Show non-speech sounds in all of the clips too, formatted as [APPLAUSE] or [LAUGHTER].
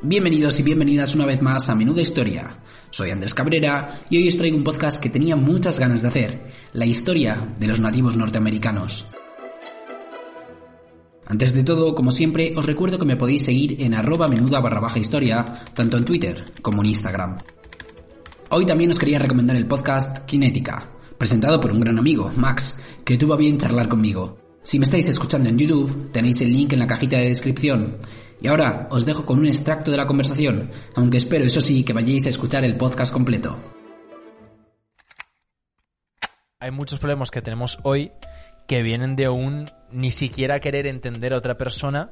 Bienvenidos y bienvenidas una vez más a Menuda Historia. Soy Andrés Cabrera y hoy os traigo un podcast que tenía muchas ganas de hacer, la historia de los nativos norteamericanos. Antes de todo, como siempre, os recuerdo que me podéis seguir en arroba menuda barra baja historia, tanto en Twitter como en Instagram. Hoy también os quería recomendar el podcast Kinética, presentado por un gran amigo, Max, que tuvo a bien charlar conmigo. Si me estáis escuchando en YouTube, tenéis el link en la cajita de descripción y ahora os dejo con un extracto de la conversación, aunque espero, eso sí, que vayáis a escuchar el podcast completo. Hay muchos problemas que tenemos hoy que vienen de un ni siquiera querer entender a otra persona,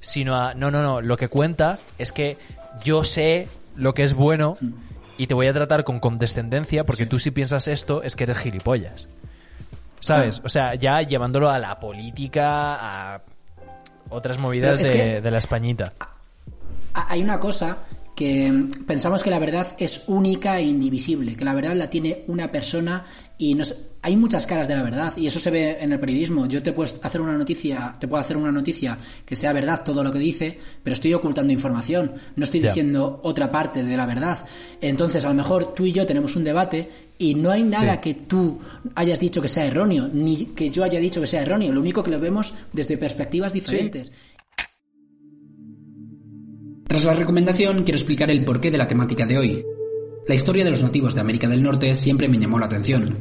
sino a, no, no, no, lo que cuenta es que yo sé lo que es bueno y te voy a tratar con condescendencia porque tú si piensas esto es que eres gilipollas. ¿Sabes? O sea, ya llevándolo a la política, a otras movidas de, que- de la Españita. Hay una cosa que pensamos que la verdad es única e indivisible, que la verdad la tiene una persona y nos, hay muchas caras de la verdad y eso se ve en el periodismo. Yo te puedo hacer una noticia, te puedo hacer una noticia que sea verdad todo lo que dice, pero estoy ocultando información, no estoy diciendo otra parte de la verdad. Entonces, a lo mejor tú y yo tenemos un debate y no hay nada Sí. que tú hayas dicho que sea erróneo, ni que yo haya dicho que sea erróneo. Lo único que lo vemos desde perspectivas diferentes. Tras la recomendación, quiero explicar el porqué de la temática de hoy. La historia de los nativos de América del Norte siempre me llamó la atención.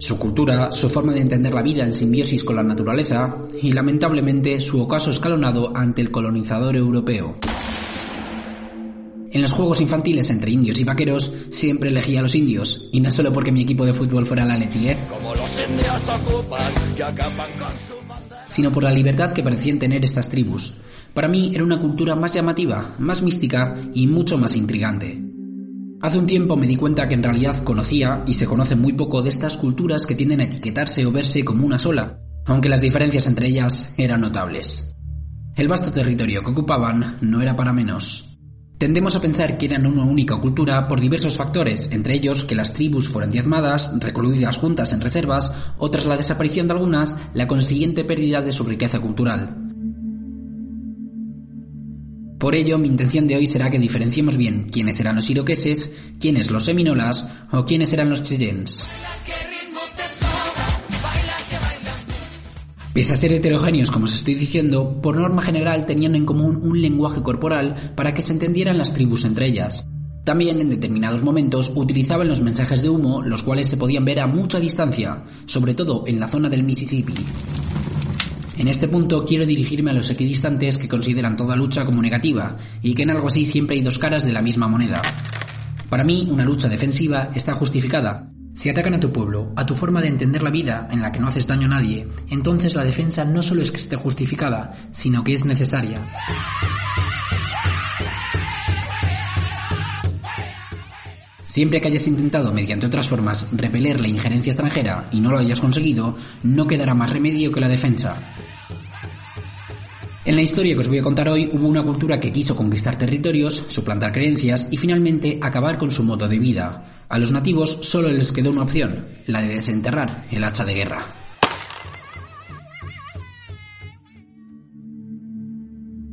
Su cultura, su forma de entender la vida en simbiosis con la naturaleza y lamentablemente su ocaso escalonado ante el colonizador europeo. En los juegos infantiles entre indios y vaqueros siempre elegía a los indios, y no solo porque mi equipo de fútbol fuera la Leti, ¿eh? sino por la libertad que parecían tener estas tribus. Para mí era una cultura más llamativa, más mística y mucho más intrigante. Hace un tiempo me di cuenta que en realidad conocía y se conoce muy poco de estas culturas que tienden a etiquetarse o verse como una sola, aunque las diferencias entre ellas eran notables. El vasto territorio que ocupaban no era para menos. Tendemos a pensar que eran una única cultura por diversos factores, entre ellos que las tribus fueran diezmadas, recluidas juntas en reservas, o tras la desaparición de algunas, la consiguiente pérdida de su riqueza cultural. Por ello, mi intención de hoy será que diferenciemos bien quiénes eran los iroqueses, quiénes los seminolas o quiénes eran los cheyennes. Pese a ser heterogéneos, como os estoy diciendo, por norma general tenían en común un lenguaje corporal para que se entendieran las tribus entre ellas. También en determinados momentos utilizaban los mensajes de humo, los cuales se podían ver a mucha distancia, sobre todo en la zona del Mississippi. En este punto quiero dirigirme a los equidistantes que consideran toda lucha como negativa y que en algo así siempre hay dos caras de la misma moneda. Para mí, una lucha defensiva está justificada. Si atacan a tu pueblo, a tu forma de entender la vida en la que no haces daño a nadie, entonces la defensa no solo es que esté justificada, sino que es necesaria. Siempre que hayas intentado mediante otras formas repeler la injerencia extranjera y no lo hayas conseguido, no quedará más remedio que la defensa. En la historia que os voy a contar hoy hubo una cultura que quiso conquistar territorios, suplantar creencias y finalmente acabar con su modo de vida. A los nativos solo les quedó una opción, la de desenterrar el hacha de guerra.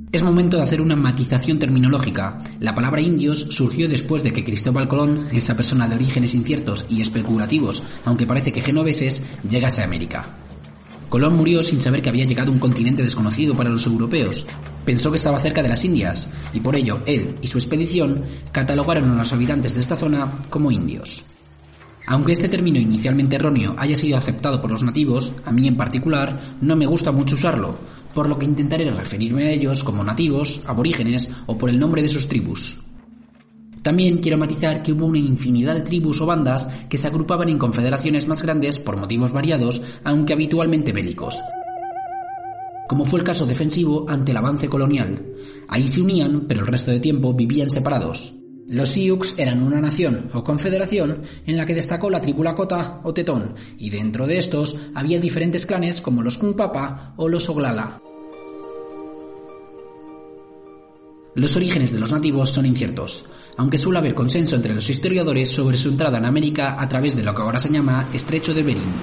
Es momento de hacer una matización terminológica. La palabra indios surgió después de que Cristóbal Colón, esa persona de orígenes inciertos y especulativos, aunque parece que genoveses, llegase a América. Colón murió sin saber que había llegado a un continente desconocido para los europeos. Pensó que estaba cerca de las Indias, y por ello él y su expedición catalogaron a los habitantes de esta zona como indios. Aunque este término inicialmente erróneo haya sido aceptado por los nativos, a mí en particular no me gusta mucho usarlo, por lo que intentaré referirme a ellos como nativos, aborígenes o por el nombre de sus tribus. También quiero matizar que hubo una infinidad de tribus o bandas que se agrupaban en confederaciones más grandes por motivos variados, aunque habitualmente bélicos. Como fue el caso defensivo ante el avance colonial. Ahí se unían, pero el resto de tiempo vivían separados. Los Sioux eran una nación o confederación en la que destacó la tribu Lakota o Tetón, y dentro de estos había diferentes clanes como los Kungpapa o los Oglala. Los orígenes de los nativos son inciertos, aunque suele haber consenso entre los historiadores sobre su entrada en América a través de lo que ahora se llama Estrecho de Bering.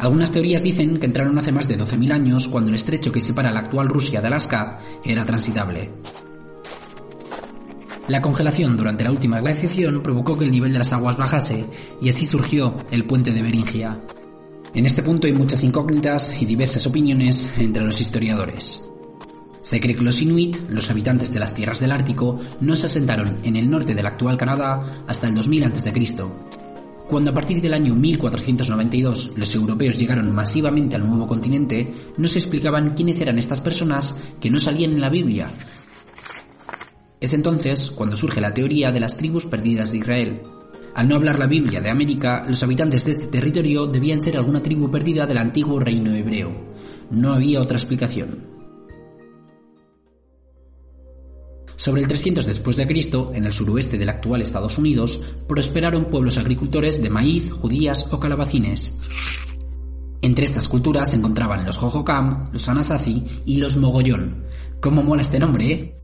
Algunas teorías dicen que entraron hace más de 12.000 años cuando el estrecho que separa la actual Rusia de Alaska era transitable. La congelación durante la última glaciación provocó que el nivel de las aguas bajase y así surgió el puente de Beringia. En este punto hay muchas incógnitas y diversas opiniones entre los historiadores. Se cree que los Inuit, los habitantes de las tierras del Ártico, no se asentaron en el norte del actual Canadá hasta el 2000 a.C. Cuando a partir del año 1492 los europeos llegaron masivamente al nuevo continente, no se explicaban quiénes eran estas personas que no salían en la Biblia, es entonces cuando surge la teoría de las tribus perdidas de Israel. Al no hablar la Biblia de América, los habitantes de este territorio debían ser alguna tribu perdida del antiguo reino hebreo. No había otra explicación. Sobre el 300 después de Cristo, en el suroeste del actual Estados Unidos, prosperaron pueblos agricultores de maíz, judías o calabacines. Entre estas culturas se encontraban los Jojocam, los Anasazi y los Mogollón. ¿Cómo mola este nombre, eh?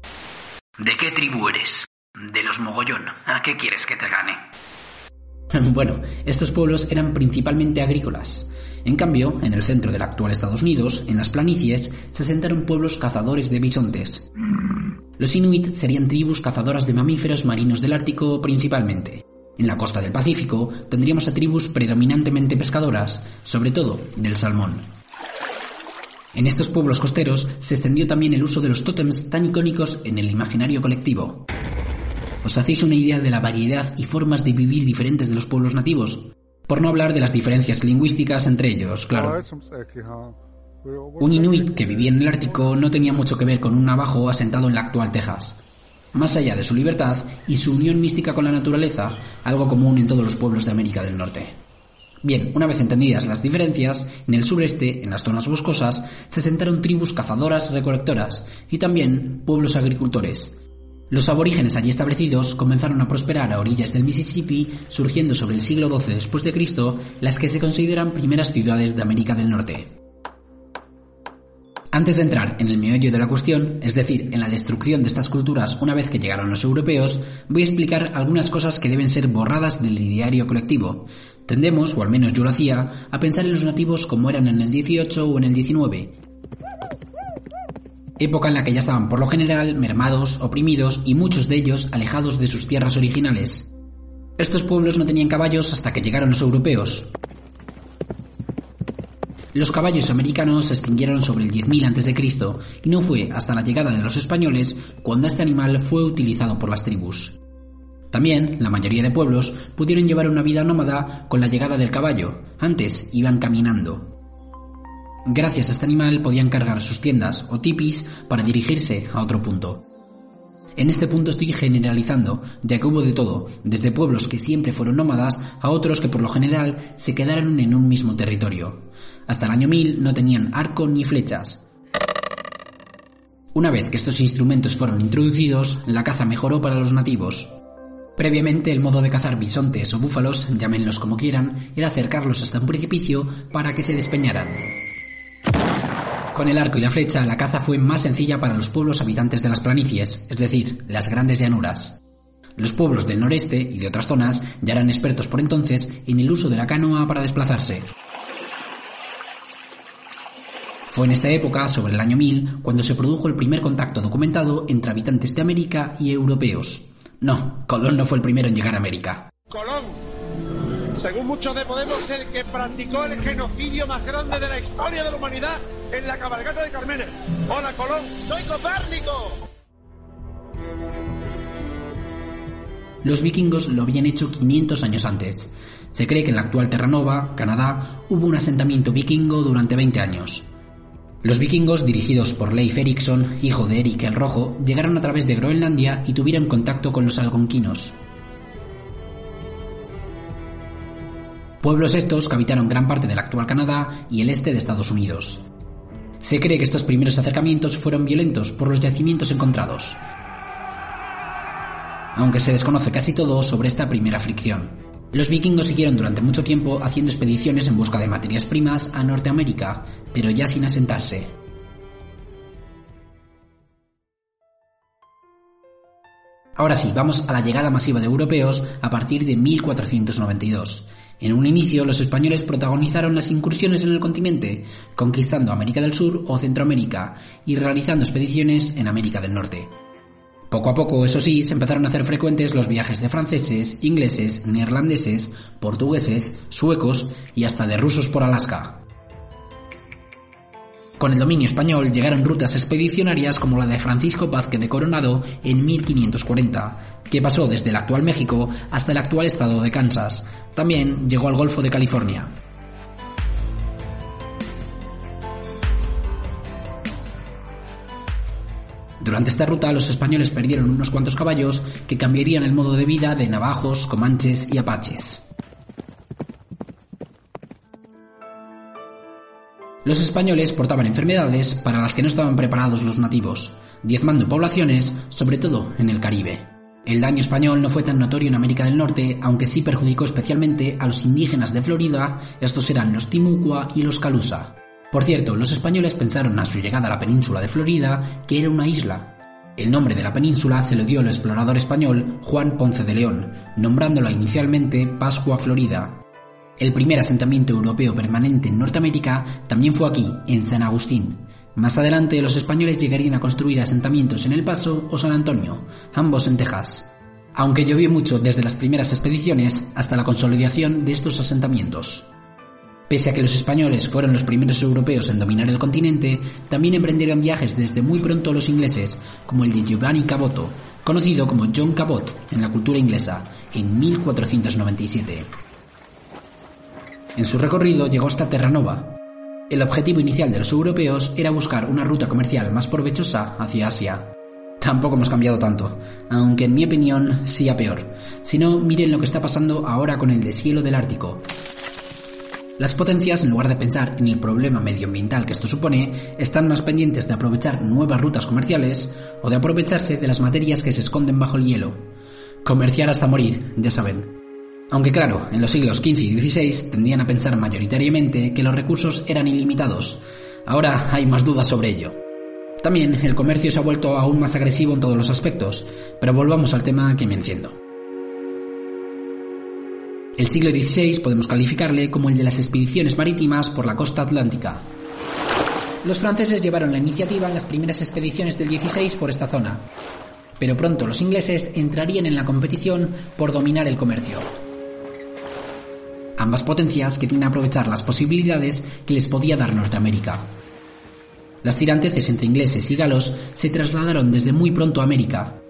¿De qué tribu eres? De los mogollón. ¿A qué quieres que te gane? [LAUGHS] Bueno, estos pueblos eran principalmente agrícolas. En cambio, en el centro del actual Estados Unidos, en las planicies, se asentaron pueblos cazadores de bisontes. Los Inuit serían tribus cazadoras de mamíferos marinos del Ártico principalmente. En la costa del Pacífico tendríamos a tribus predominantemente pescadoras, sobre todo del salmón. En estos pueblos costeros se extendió también el uso de los tótems tan icónicos en el imaginario colectivo. ¿Os hacéis una idea de la variedad y formas de vivir diferentes de los pueblos nativos? Por no hablar de las diferencias lingüísticas entre ellos, claro. Un inuit que vivía en el Ártico no tenía mucho que ver con un navajo asentado en la actual Texas. Más allá de su libertad y su unión mística con la naturaleza, algo común en todos los pueblos de América del Norte. Bien, una vez entendidas las diferencias, en el sureste, en las zonas boscosas, se asentaron tribus cazadoras recolectoras y también pueblos agricultores. Los aborígenes allí establecidos comenzaron a prosperar a orillas del Mississippi, surgiendo sobre el siglo XII después de Cristo las que se consideran primeras ciudades de América del Norte. Antes de entrar en el meollo de la cuestión, es decir, en la destrucción de estas culturas una vez que llegaron los europeos, voy a explicar algunas cosas que deben ser borradas del ideario colectivo. Tendemos, o al menos yo lo hacía, a pensar en los nativos como eran en el 18 o en el 19, época en la que ya estaban por lo general mermados, oprimidos y muchos de ellos alejados de sus tierras originales. Estos pueblos no tenían caballos hasta que llegaron los europeos. Los caballos americanos se extinguieron sobre el 10.000 a.C. y no fue hasta la llegada de los españoles cuando este animal fue utilizado por las tribus. También, la mayoría de pueblos pudieron llevar una vida nómada con la llegada del caballo, antes iban caminando. Gracias a este animal podían cargar sus tiendas o tipis para dirigirse a otro punto. En este punto estoy generalizando, ya que hubo de todo, desde pueblos que siempre fueron nómadas a otros que por lo general se quedaron en un mismo territorio. Hasta el año 1000 no tenían arco ni flechas. Una vez que estos instrumentos fueron introducidos, la caza mejoró para los nativos. Previamente el modo de cazar bisontes o búfalos, llámenlos como quieran, era acercarlos hasta un precipicio para que se despeñaran. Con el arco y la flecha, la caza fue más sencilla para los pueblos habitantes de las planicies, es decir, las grandes llanuras. Los pueblos del noreste y de otras zonas ya eran expertos por entonces en el uso de la canoa para desplazarse. Fue en esta época, sobre el año 1000, cuando se produjo el primer contacto documentado entre habitantes de América y europeos. No, Colón no fue el primero en llegar a América. Colón, según muchos de Podemos, el que practicó el genocidio más grande de la historia de la humanidad en la cabalgata de Carmenes. Hola, Colón. Soy Copérnico. Los vikingos lo habían hecho 500 años antes. Se cree que en la actual Terranova, Canadá, hubo un asentamiento vikingo durante 20 años. Los vikingos, dirigidos por Leif Erikson, hijo de Erik el Rojo, llegaron a través de Groenlandia y tuvieron contacto con los algonquinos. Pueblos estos que habitaron gran parte del actual Canadá y el este de Estados Unidos. Se cree que estos primeros acercamientos fueron violentos por los yacimientos encontrados, aunque se desconoce casi todo sobre esta primera fricción. Los vikingos siguieron durante mucho tiempo haciendo expediciones en busca de materias primas a Norteamérica, pero ya sin asentarse. Ahora sí, vamos a la llegada masiva de europeos a partir de 1492. En un inicio, los españoles protagonizaron las incursiones en el continente, conquistando América del Sur o Centroamérica y realizando expediciones en América del Norte. Poco a poco, eso sí, se empezaron a hacer frecuentes los viajes de franceses, ingleses, neerlandeses, portugueses, suecos y hasta de rusos por Alaska. Con el dominio español llegaron rutas expedicionarias como la de Francisco Vázquez de Coronado en 1540, que pasó desde el actual México hasta el actual estado de Kansas. También llegó al Golfo de California. Durante esta ruta los españoles perdieron unos cuantos caballos que cambiarían el modo de vida de navajos, comanches y apaches. Los españoles portaban enfermedades para las que no estaban preparados los nativos, diezmando poblaciones, sobre todo en el Caribe. El daño español no fue tan notorio en América del Norte, aunque sí perjudicó especialmente a los indígenas de Florida, estos eran los Timucua y los Calusa. Por cierto, los españoles pensaron a su llegada a la península de Florida que era una isla. El nombre de la península se lo dio el explorador español Juan Ponce de León, nombrándola inicialmente Pascua Florida. El primer asentamiento europeo permanente en Norteamérica también fue aquí, en San Agustín. Más adelante los españoles llegarían a construir asentamientos en El Paso o San Antonio, ambos en Texas. Aunque llovió mucho desde las primeras expediciones hasta la consolidación de estos asentamientos. Pese a que los españoles fueron los primeros europeos en dominar el continente, también emprendieron viajes desde muy pronto los ingleses, como el de Giovanni Caboto, conocido como John Cabot en la cultura inglesa, en 1497. En su recorrido llegó hasta Terranova. El objetivo inicial de los europeos era buscar una ruta comercial más provechosa hacia Asia. Tampoco hemos cambiado tanto, aunque en mi opinión sí a peor. Si no, miren lo que está pasando ahora con el deshielo del Ártico. Las potencias, en lugar de pensar en el problema medioambiental que esto supone, están más pendientes de aprovechar nuevas rutas comerciales o de aprovecharse de las materias que se esconden bajo el hielo. Comerciar hasta morir, ya saben. Aunque claro, en los siglos XV y XVI tendían a pensar mayoritariamente que los recursos eran ilimitados. Ahora hay más dudas sobre ello. También el comercio se ha vuelto aún más agresivo en todos los aspectos, pero volvamos al tema que me enciendo. El siglo XVI podemos calificarle como el de las expediciones marítimas por la costa atlántica. Los franceses llevaron la iniciativa en las primeras expediciones del XVI por esta zona, pero pronto los ingleses entrarían en la competición por dominar el comercio. Ambas potencias querían aprovechar las posibilidades que les podía dar Norteamérica. Las tiranteces entre ingleses y galos se trasladaron desde muy pronto a América,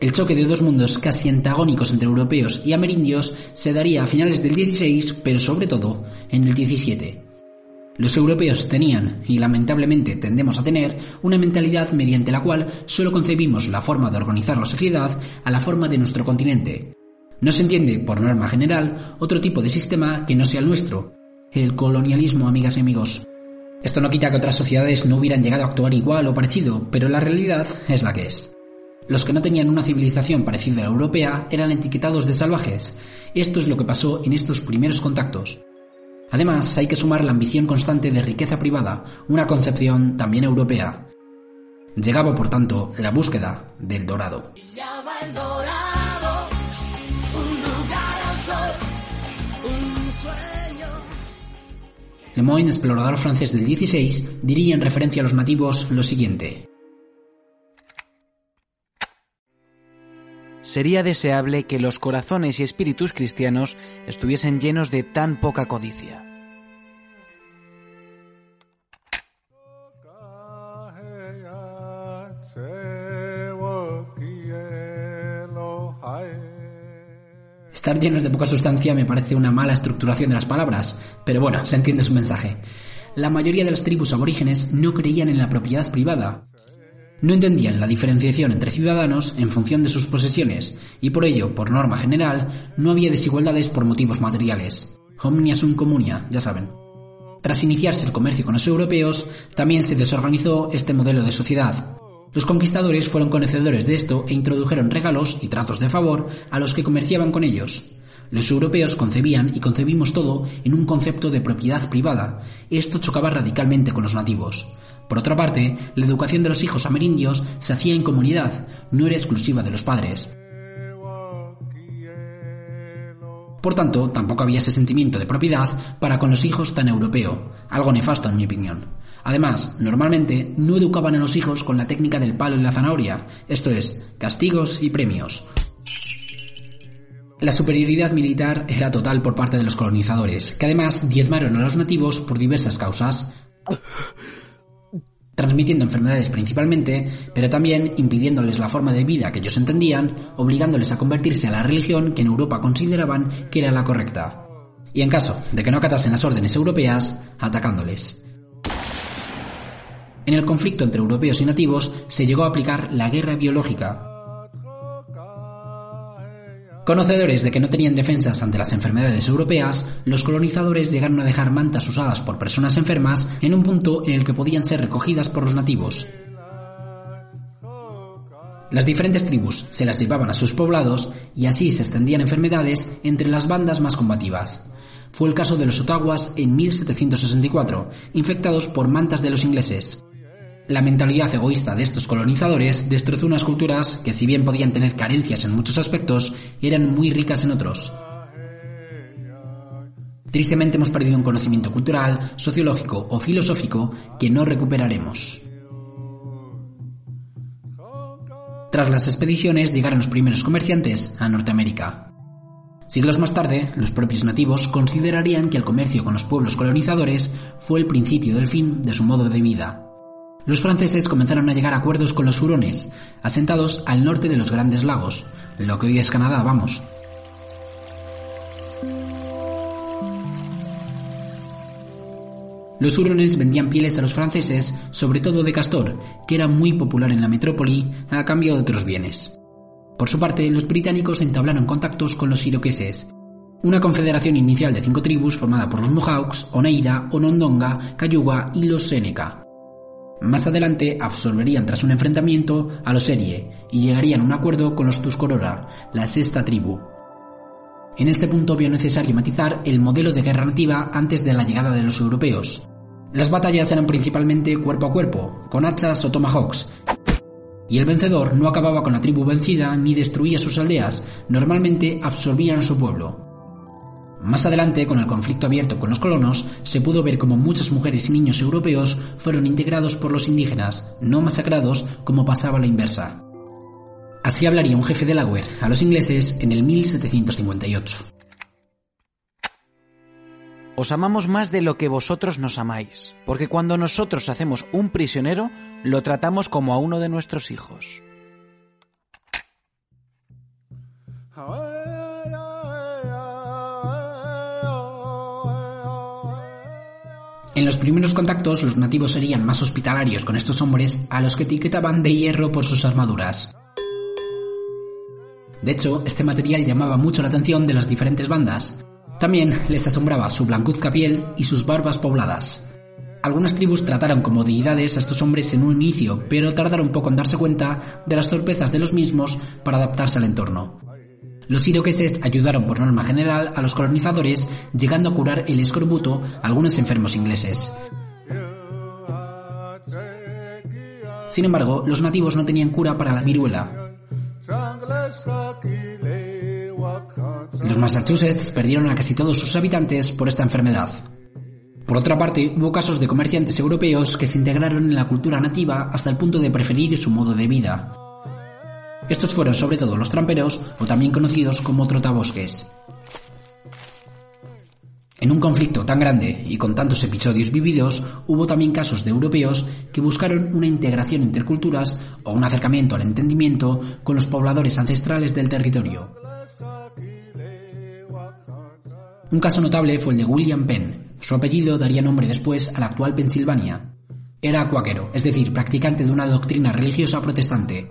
el choque de dos mundos casi antagónicos entre europeos y amerindios se daría a finales del 16, pero sobre todo en el 17. Los europeos tenían, y lamentablemente tendemos a tener, una mentalidad mediante la cual solo concebimos la forma de organizar la sociedad a la forma de nuestro continente. No se entiende, por norma general, otro tipo de sistema que no sea el nuestro, el colonialismo, amigas y amigos. Esto no quita que otras sociedades no hubieran llegado a actuar igual o parecido, pero la realidad es la que es. Los que no tenían una civilización parecida a la europea eran etiquetados de salvajes. Esto es lo que pasó en estos primeros contactos. Además, hay que sumar la ambición constante de riqueza privada, una concepción también europea. Llegaba, por tanto, la búsqueda del dorado. Lemoyne, explorador francés del 16, diría en referencia a los nativos lo siguiente. Sería deseable que los corazones y espíritus cristianos estuviesen llenos de tan poca codicia. Estar llenos de poca sustancia me parece una mala estructuración de las palabras, pero bueno, se entiende su mensaje. La mayoría de las tribus aborígenes no creían en la propiedad privada, no entendían la diferenciación entre ciudadanos en función de sus posesiones y por ello, por norma general, no había desigualdades por motivos materiales. Omnia sum comunia, ya saben. Tras iniciarse el comercio con los europeos, también se desorganizó este modelo de sociedad. Los conquistadores fueron conocedores de esto e introdujeron regalos y tratos de favor a los que comerciaban con ellos. Los europeos concebían y concebimos todo en un concepto de propiedad privada. Esto chocaba radicalmente con los nativos. Por otra parte, la educación de los hijos amerindios se hacía en comunidad, no era exclusiva de los padres. Por tanto, tampoco había ese sentimiento de propiedad para con los hijos tan europeo, algo nefasto en mi opinión. Además, normalmente no educaban a los hijos con la técnica del palo y la zanahoria, esto es, castigos y premios. La superioridad militar era total por parte de los colonizadores, que además diezmaron a los nativos por diversas causas, [LAUGHS] transmitiendo enfermedades principalmente, pero también impidiéndoles la forma de vida que ellos entendían, obligándoles a convertirse a la religión que en Europa consideraban que era la correcta. Y en caso de que no acatasen las órdenes europeas, atacándoles. En el conflicto entre europeos y nativos se llegó a aplicar la guerra biológica. Conocedores de que no tenían defensas ante las enfermedades europeas, los colonizadores llegaron a dejar mantas usadas por personas enfermas en un punto en el que podían ser recogidas por los nativos. Las diferentes tribus se las llevaban a sus poblados y así se extendían enfermedades entre las bandas más combativas. Fue el caso de los Ottawas en 1764, infectados por mantas de los ingleses. La mentalidad egoísta de estos colonizadores destrozó unas culturas que si bien podían tener carencias en muchos aspectos, eran muy ricas en otros. Tristemente hemos perdido un conocimiento cultural, sociológico o filosófico que no recuperaremos. Tras las expediciones llegaron los primeros comerciantes a Norteamérica. Siglos más tarde, los propios nativos considerarían que el comercio con los pueblos colonizadores fue el principio del fin de su modo de vida. Los franceses comenzaron a llegar a acuerdos con los hurones, asentados al norte de los grandes lagos, lo que hoy es Canadá, vamos. Los hurones vendían pieles a los franceses, sobre todo de castor, que era muy popular en la metrópoli, a cambio de otros bienes. Por su parte, los británicos entablaron contactos con los iroqueses, una confederación inicial de cinco tribus formada por los Mohawks, Oneida, Onondaga, Cayuga y los Seneca. Más adelante absorberían tras un enfrentamiento a los Erie y llegarían a un acuerdo con los Tuscorora, la sexta tribu. En este punto vio necesario matizar el modelo de guerra nativa antes de la llegada de los europeos. Las batallas eran principalmente cuerpo a cuerpo, con hachas o tomahawks, y el vencedor no acababa con la tribu vencida ni destruía sus aldeas, normalmente absorbían a su pueblo. Más adelante, con el conflicto abierto con los colonos, se pudo ver como muchas mujeres y niños europeos fueron integrados por los indígenas, no masacrados como pasaba la inversa. Así hablaría un jefe de Delaware a los ingleses en el 1758. Os amamos más de lo que vosotros nos amáis, porque cuando nosotros hacemos un prisionero, lo tratamos como a uno de nuestros hijos. En los primeros contactos los nativos serían más hospitalarios con estos hombres a los que etiquetaban de hierro por sus armaduras. De hecho, este material llamaba mucho la atención de las diferentes bandas. También les asombraba su blancuzca piel y sus barbas pobladas. Algunas tribus trataron como deidades a estos hombres en un inicio, pero tardaron poco en darse cuenta de las torpezas de los mismos para adaptarse al entorno. Los iroqueses ayudaron por norma general a los colonizadores, llegando a curar el escorbuto a algunos enfermos ingleses. Sin embargo, los nativos no tenían cura para la viruela. Los Massachusetts perdieron a casi todos sus habitantes por esta enfermedad. Por otra parte, hubo casos de comerciantes europeos que se integraron en la cultura nativa hasta el punto de preferir su modo de vida. Estos fueron sobre todo los tramperos o también conocidos como trotabosques. En un conflicto tan grande y con tantos episodios vividos, hubo también casos de europeos que buscaron una integración entre culturas o un acercamiento al entendimiento con los pobladores ancestrales del territorio. Un caso notable fue el de William Penn. Su apellido daría nombre después a la actual Pensilvania. Era cuáquero, es decir, practicante de una doctrina religiosa protestante,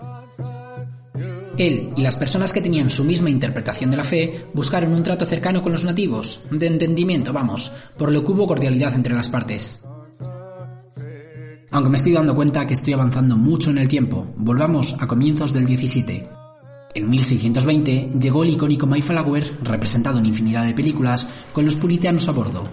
él y las personas que tenían su misma interpretación de la fe buscaron un trato cercano con los nativos, de entendimiento, vamos, por lo que hubo cordialidad entre las partes. Aunque me estoy dando cuenta que estoy avanzando mucho en el tiempo, volvamos a comienzos del 17. En 1620 llegó el icónico Mayflower, representado en infinidad de películas, con los puritanos a bordo.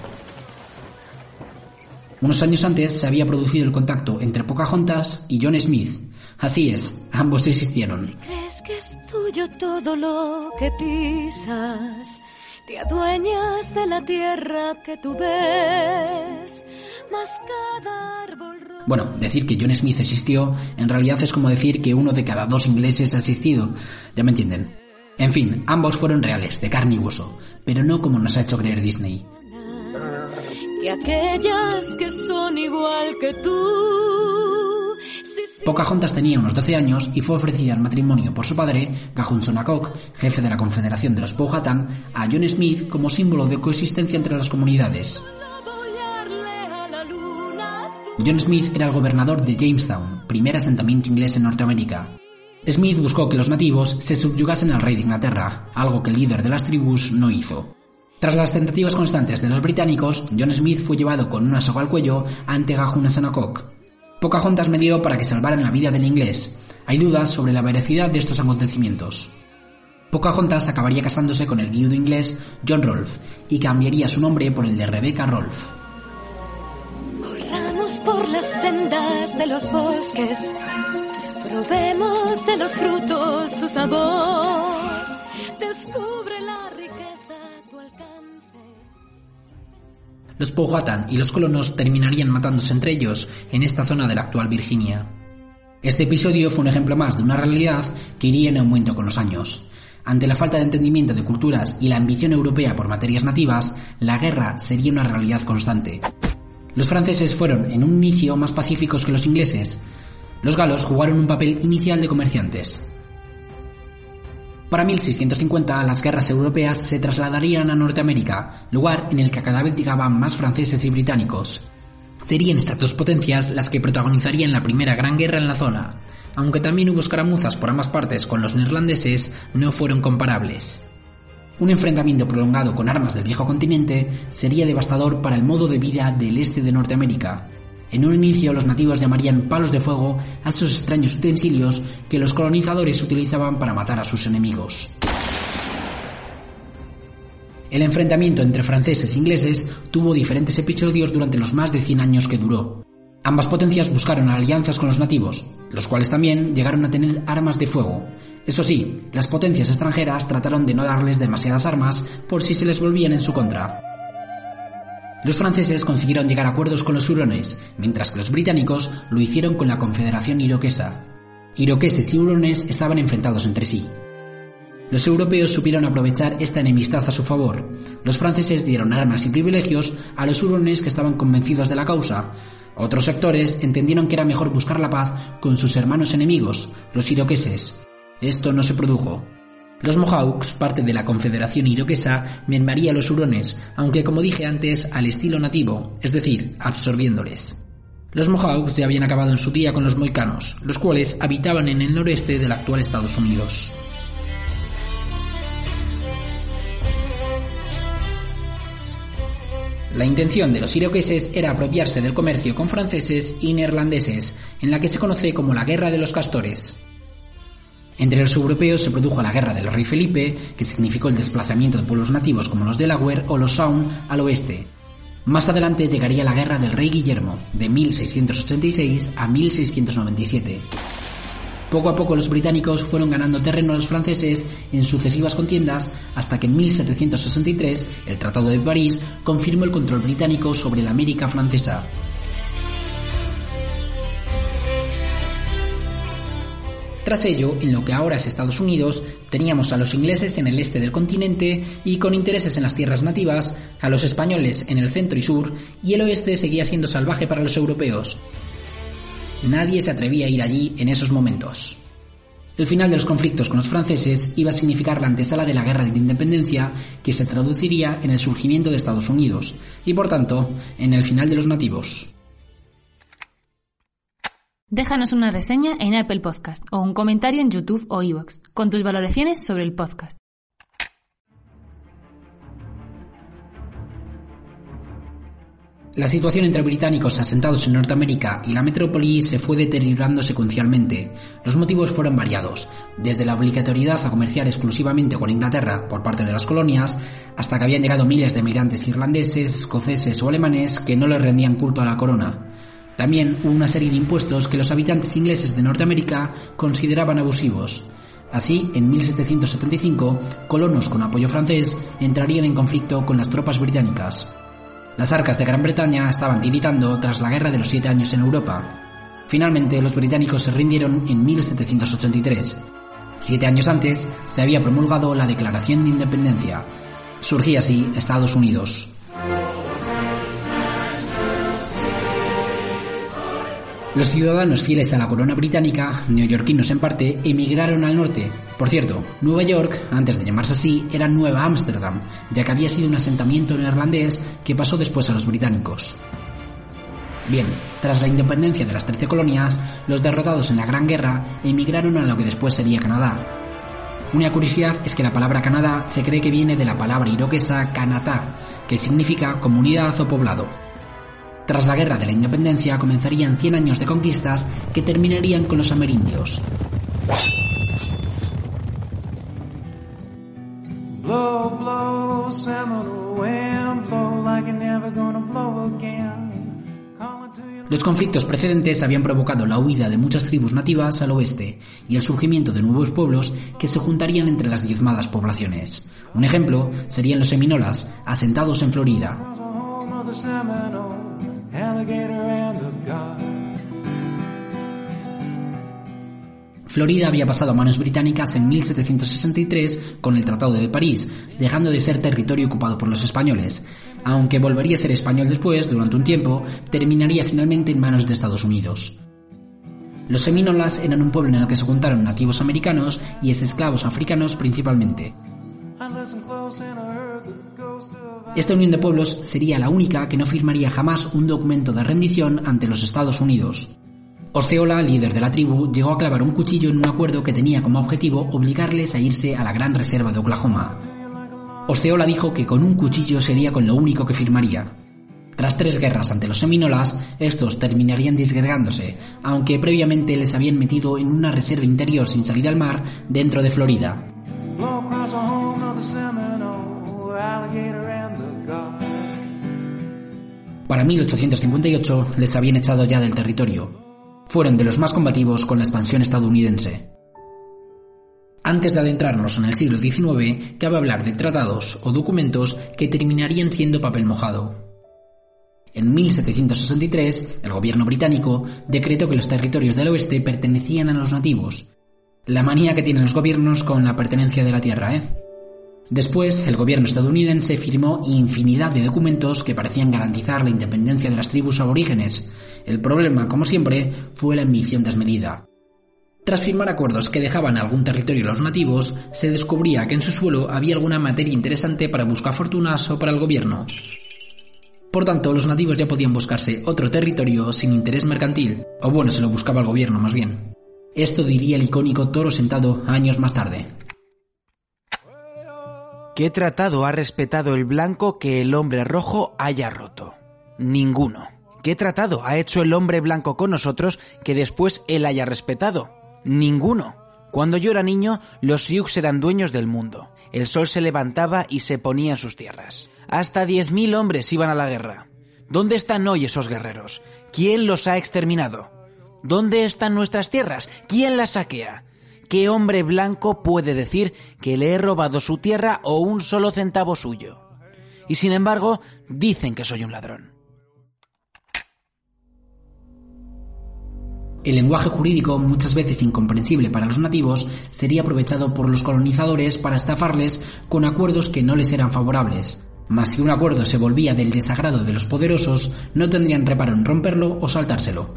Unos años antes se había producido el contacto entre Pocahontas y John Smith. Así es, ambos existieron. ¿Crees que es tuyo todo lo que pisas? te adueñas de la tierra que tú ves, mas cada árbol... Bueno, decir que John Smith existió en realidad es como decir que uno de cada dos ingleses ha existido, ya me entienden. En fin, ambos fueron reales, de carne y hueso, pero no como nos ha hecho creer Disney. Que aquellas que son igual que tú. Pocahontas tenía unos 12 años y fue ofrecida en matrimonio por su padre, Cajun Sonacok, jefe de la Confederación de los Powhatan, a John Smith como símbolo de coexistencia entre las comunidades. John Smith era el gobernador de Jamestown, primer asentamiento inglés en Norteamérica. Smith buscó que los nativos se subyugasen al rey de Inglaterra, algo que el líder de las tribus no hizo. Tras las tentativas constantes de los británicos, John Smith fue llevado con una soga al cuello ante Gajuna. Pocahontas me dio para que salvaran la vida del inglés. Hay dudas sobre la veracidad de estos acontecimientos. Pocahontas acabaría casándose con el viudo inglés John Rolfe y cambiaría su nombre por el de Rebecca Rolfe. Probemos de los frutos su sabor, descubre la Los Powhatan y los colonos terminarían matándose entre ellos en esta zona de la actual Virginia. Este episodio fue un ejemplo más de una realidad que iría en aumento con los años. Ante la falta de entendimiento de culturas y la ambición europea por materias nativas, la guerra sería una realidad constante. Los franceses fueron en un inicio más pacíficos que los ingleses. Los galos jugaron un papel inicial de comerciantes. Para 1650 las guerras europeas se trasladarían a Norteamérica, lugar en el que cada vez llegaban más franceses y británicos. Serían estas dos potencias las que protagonizarían la primera gran guerra en la zona, aunque también hubo escaramuzas por ambas partes con los neerlandeses, no fueron comparables. Un enfrentamiento prolongado con armas del viejo continente sería devastador para el modo de vida del este de Norteamérica. En un inicio los nativos llamarían palos de fuego a esos extraños utensilios que los colonizadores utilizaban para matar a sus enemigos. El enfrentamiento entre franceses e ingleses tuvo diferentes episodios durante los más de 100 años que duró. Ambas potencias buscaron alianzas con los nativos, los cuales también llegaron a tener armas de fuego. Eso sí, las potencias extranjeras trataron de no darles demasiadas armas por si se les volvían en su contra. Los franceses consiguieron llegar a acuerdos con los hurones, mientras que los británicos lo hicieron con la Confederación Iroquesa. Iroqueses y hurones estaban enfrentados entre sí. Los europeos supieron aprovechar esta enemistad a su favor. Los franceses dieron armas y privilegios a los hurones que estaban convencidos de la causa, otros sectores entendieron que era mejor buscar la paz con sus hermanos enemigos, los iroqueses. Esto no se produjo. Los Mohawks, parte de la Confederación Iroquesa, mermaría los hurones, aunque como dije antes, al estilo nativo, es decir, absorbiéndoles. Los Mohawks ya habían acabado en su día con los moicanos, los cuales habitaban en el noreste del actual Estados Unidos. La intención de los iroqueses era apropiarse del comercio con franceses y neerlandeses, en la que se conoce como la Guerra de los Castores. Entre los europeos se produjo la Guerra del Rey Felipe, que significó el desplazamiento de pueblos nativos como los Delaware o los Sound al oeste. Más adelante llegaría la Guerra del Rey Guillermo, de 1686 a 1697. Poco a poco los británicos fueron ganando terreno a los franceses en sucesivas contiendas hasta que en 1763 el Tratado de París confirmó el control británico sobre la América francesa. Tras ello, en lo que ahora es Estados Unidos, teníamos a los ingleses en el este del continente y con intereses en las tierras nativas, a los españoles en el centro y sur, y el oeste seguía siendo salvaje para los europeos. Nadie se atrevía a ir allí en esos momentos. El final de los conflictos con los franceses iba a significar la antesala de la guerra de independencia que se traduciría en el surgimiento de Estados Unidos y por tanto en el final de los nativos. Déjanos una reseña en Apple Podcast o un comentario en YouTube o iVoox con tus valoraciones sobre el podcast. La situación entre británicos asentados en Norteamérica y la metrópoli se fue deteriorando secuencialmente. Los motivos fueron variados, desde la obligatoriedad a comerciar exclusivamente con Inglaterra por parte de las colonias, hasta que habían llegado miles de migrantes irlandeses, escoceses o alemanes que no le rendían culto a la corona. También hubo una serie de impuestos que los habitantes ingleses de Norteamérica consideraban abusivos. Así, en 1775, colonos con apoyo francés entrarían en conflicto con las tropas británicas. Las arcas de Gran Bretaña estaban tiritando tras la Guerra de los Siete Años en Europa. Finalmente, los británicos se rindieron en 1783. Siete años antes, se había promulgado la Declaración de Independencia. Surgía así Estados Unidos. Los ciudadanos fieles a la corona británica, neoyorquinos en parte, emigraron al norte. Por cierto, Nueva York, antes de llamarse así, era Nueva Ámsterdam, ya que había sido un asentamiento neerlandés que pasó después a los británicos. Bien, tras la independencia de las Trece colonias, los derrotados en la Gran Guerra emigraron a lo que después sería Canadá. Una curiosidad es que la palabra Canadá se cree que viene de la palabra iroquesa Kanata, que significa comunidad o poblado. Tras la Guerra de la Independencia comenzarían 100 años de conquistas que terminarían con los amerindios. Los conflictos precedentes habían provocado la huida de muchas tribus nativas al oeste y el surgimiento de nuevos pueblos que se juntarían entre las diezmadas poblaciones. Un ejemplo serían los seminolas, asentados en Florida. Florida había pasado a manos británicas en 1763 con el Tratado de París, dejando de ser territorio ocupado por los españoles. Aunque volvería a ser español después, durante un tiempo, terminaría finalmente en manos de Estados Unidos. Los seminolas eran un pueblo en el que se juntaron nativos americanos y esclavos africanos principalmente. Esta unión de pueblos sería la única que no firmaría jamás un documento de rendición ante los Estados Unidos. Osceola, líder de la tribu, llegó a clavar un cuchillo en un acuerdo que tenía como objetivo obligarles a irse a la gran reserva de Oklahoma. Osceola dijo que con un cuchillo sería con lo único que firmaría. Tras tres guerras ante los seminolas, estos terminarían disgregándose, aunque previamente les habían metido en una reserva interior sin salida al mar dentro de Florida. Para 1858 les habían echado ya del territorio. Fueron de los más combativos con la expansión estadounidense. Antes de adentrarnos en el siglo XIX, cabe hablar de tratados o documentos que terminarían siendo papel mojado. En 1763, el gobierno británico decretó que los territorios del oeste pertenecían a los nativos. La manía que tienen los gobiernos con la pertenencia de la tierra, ¿eh? Después, el gobierno estadounidense firmó infinidad de documentos que parecían garantizar la independencia de las tribus aborígenes. El problema, como siempre, fue la ambición desmedida. Tras firmar acuerdos que dejaban algún territorio a los nativos, se descubría que en su suelo había alguna materia interesante para buscar fortunas o para el gobierno. Por tanto, los nativos ya podían buscarse otro territorio sin interés mercantil, o bueno, se lo buscaba el gobierno más bien. Esto diría el icónico toro sentado años más tarde. ¿Qué tratado ha respetado el blanco que el hombre rojo haya roto? Ninguno. ¿Qué tratado ha hecho el hombre blanco con nosotros que después él haya respetado? Ninguno. Cuando yo era niño, los Sioux eran dueños del mundo. El sol se levantaba y se ponía en sus tierras. Hasta diez mil hombres iban a la guerra. ¿Dónde están hoy esos guerreros? ¿Quién los ha exterminado? ¿Dónde están nuestras tierras? ¿Quién las saquea? ¿Qué hombre blanco puede decir que le he robado su tierra o un solo centavo suyo? Y sin embargo, dicen que soy un ladrón. El lenguaje jurídico, muchas veces incomprensible para los nativos, sería aprovechado por los colonizadores para estafarles con acuerdos que no les eran favorables. Mas si un acuerdo se volvía del desagrado de los poderosos, no tendrían reparo en romperlo o saltárselo.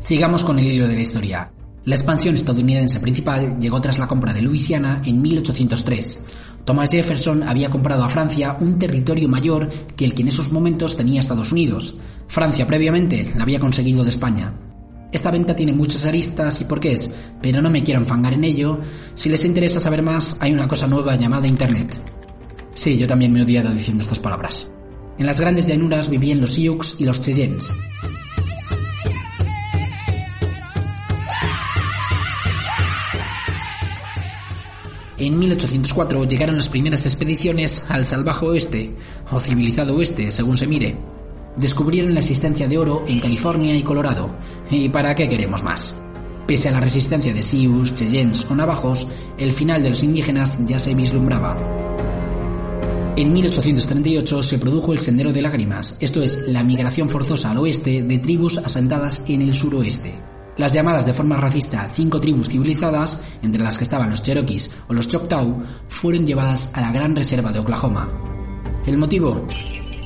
Sigamos con el hilo de la historia. La expansión estadounidense principal llegó tras la compra de Luisiana en 1803. Thomas Jefferson había comprado a Francia un territorio mayor que el que en esos momentos tenía Estados Unidos. Francia previamente la había conseguido de España. Esta venta tiene muchas aristas y porqués, pero no me quiero enfangar en ello. Si les interesa saber más, hay una cosa nueva llamada Internet. Sí, yo también me he odiado diciendo estas palabras. En las grandes llanuras vivían los Sioux y los Cheyennes. En 1804 llegaron las primeras expediciones al salvaje oeste, o civilizado oeste, según se mire. Descubrieron la existencia de oro en California y Colorado. ¿Y para qué queremos más? Pese a la resistencia de Sioux, Cheyennes o Navajos, el final de los indígenas ya se vislumbraba. En 1838 se produjo el Sendero de Lágrimas, esto es, la migración forzosa al oeste de tribus asentadas en el suroeste. Las llamadas de forma racista cinco tribus civilizadas, entre las que estaban los Cherokees o los Choctaw, fueron llevadas a la Gran Reserva de Oklahoma. ¿El motivo?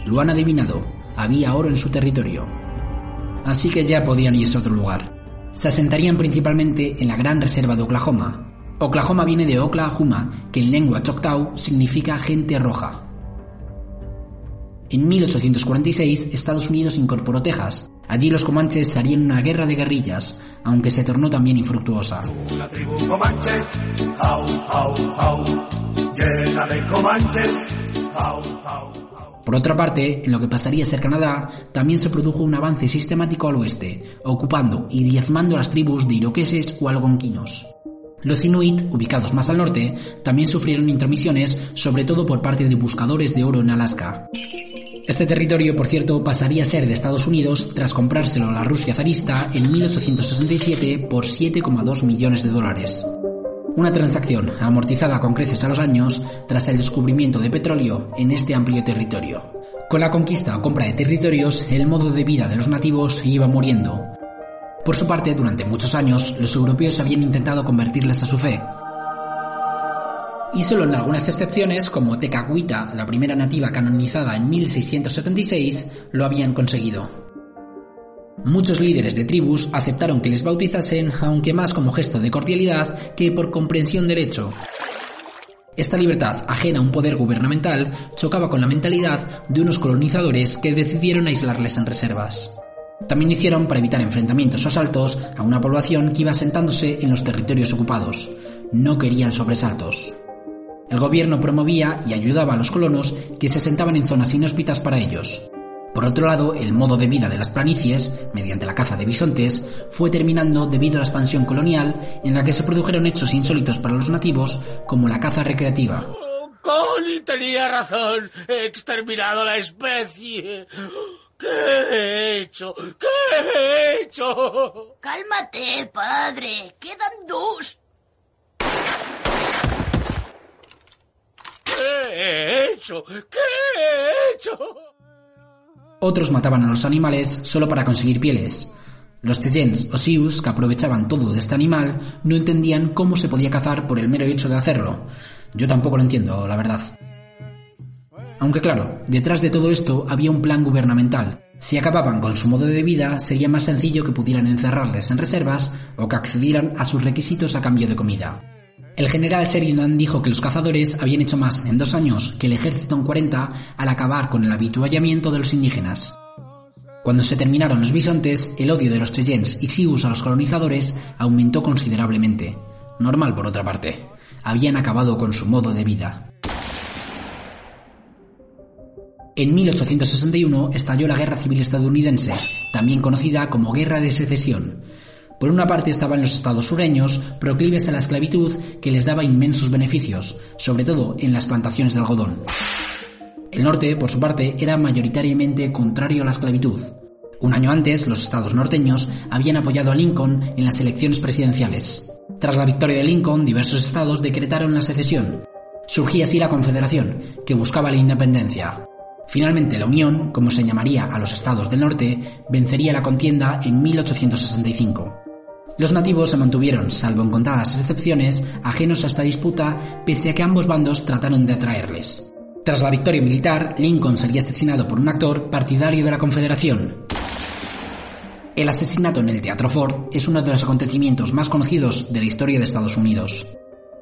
Lo han adivinado, había oro en su territorio. Así que ya podían irse a otro lugar. Se asentarían principalmente en la Gran Reserva de Oklahoma. Oklahoma viene de Oklahoma, que en lengua Choctaw significa gente roja. En 1846 Estados Unidos incorporó Texas. Allí los comanches harían una guerra de guerrillas, aunque se tornó también infructuosa. La tribu comanche, llena de comanches. Por otra parte, en lo que pasaría a ser Canadá, también se produjo un avance sistemático al oeste, ocupando y diezmando las tribus de iroqueses o algonquinos. Los inuit, ubicados más al norte, también sufrieron intromisiones, sobre todo por parte de buscadores de oro en Alaska. Este territorio, por cierto, pasaría a ser de Estados Unidos tras comprárselo a la Rusia zarista en 1867 por 7,2 millones de dólares. Una transacción amortizada con creces a los años tras el descubrimiento de petróleo en este amplio territorio. Con la conquista o compra de territorios, el modo de vida de los nativos iba muriendo. Por su parte, durante muchos años, los europeos habían intentado convertirles a su fe, y solo en algunas excepciones, como Tekakwitha, la primera nativa canonizada en 1676, lo habían conseguido. Muchos líderes de tribus aceptaron que les bautizasen, aunque más como gesto de cordialidad que por comprensión del hecho. Esta libertad, ajena a un poder gubernamental, chocaba con la mentalidad de unos colonizadores que decidieron aislarles en reservas. También hicieron para evitar enfrentamientos o asaltos a una población que iba asentándose en los territorios ocupados. No querían sobresaltos. El gobierno promovía y ayudaba a los colonos que se asentaban en zonas inhóspitas para ellos. Por otro lado, el modo de vida de las planicies, mediante la caza de bisontes, fue terminando debido a la expansión colonial en la que se produjeron hechos insólitos para los nativos, como la caza recreativa. Connie tenía razón. He exterminado la especie. ¿Qué he hecho? ¿Qué he hecho? Cálmate, padre. Quedan dos. ¿Qué he ¿Qué he hecho? Otros mataban a los animales solo para conseguir pieles. Los Cheyennes o Sioux, que aprovechaban todo de este animal, no entendían cómo se podía cazar por el mero hecho de hacerlo. Yo tampoco lo entiendo, la verdad. Aunque claro, detrás de todo esto había un plan gubernamental. Si acababan con su modo de vida, sería más sencillo que pudieran encerrarles en reservas o que accedieran a sus requisitos a cambio de comida. El general Sheridan dijo que los cazadores habían hecho más en dos años que el ejército en 40 al acabar con el habituallamiento de los indígenas. Cuando se terminaron los bisontes, el odio de los Cheyennes y Sioux a los colonizadores aumentó considerablemente. Normal, por otra parte. Habían acabado con su modo de vida. En 1861 estalló la Guerra Civil Estadounidense, también conocida como Guerra de Secesión. Por una parte estaban los estados sureños, proclives a la esclavitud, que les daba inmensos beneficios, sobre todo en las plantaciones de algodón. El norte, por su parte, era mayoritariamente contrario a la esclavitud. Un año antes, los estados norteños habían apoyado a Lincoln en las elecciones presidenciales. Tras la victoria de Lincoln, diversos estados decretaron la secesión. Surgía así la Confederación, que buscaba la independencia. Finalmente, la Unión, como se llamaría a los estados del norte, vencería la contienda en 1865. Los nativos se mantuvieron, salvo en contadas excepciones, ajenos a esta disputa, pese a que ambos bandos trataron de atraerles. Tras la victoria militar, Lincoln sería asesinado por un actor partidario de la Confederación. El asesinato en el Teatro Ford es uno de los acontecimientos más conocidos de la historia de Estados Unidos.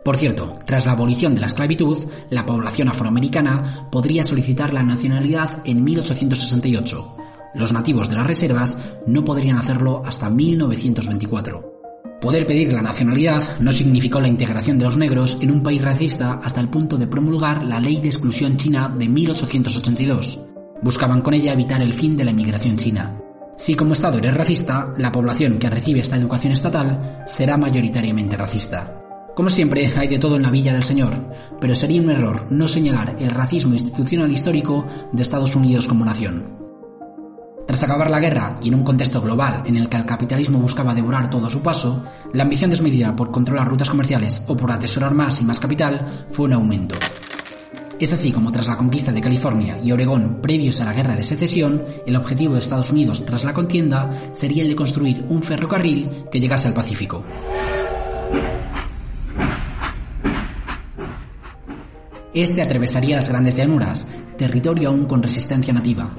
Por cierto, tras la abolición de la esclavitud, la población afroamericana podría solicitar la nacionalidad en 1868. Los nativos de las reservas no podrían hacerlo hasta 1924. Poder pedir la nacionalidad no significó la integración de los negros en un país racista hasta el punto de promulgar la Ley de Exclusión China de 1882. Buscaban con ella evitar el fin de la inmigración china. Si como Estado eres racista, la población que recibe esta educación estatal será mayoritariamente racista. Como siempre, hay de todo en la Villa del Señor, pero sería un error no señalar el racismo institucional histórico de Estados Unidos como nación. Tras acabar la guerra y en un contexto global en el que el capitalismo buscaba devorar todo a su paso, la ambición desmedida por controlar rutas comerciales o por atesorar más y más capital fue un aumento. Es así como tras la conquista de California y Oregón previos a la guerra de secesión, el objetivo de Estados Unidos tras la contienda sería el de construir un ferrocarril que llegase al Pacífico. Este atravesaría las grandes llanuras, territorio aún con resistencia nativa.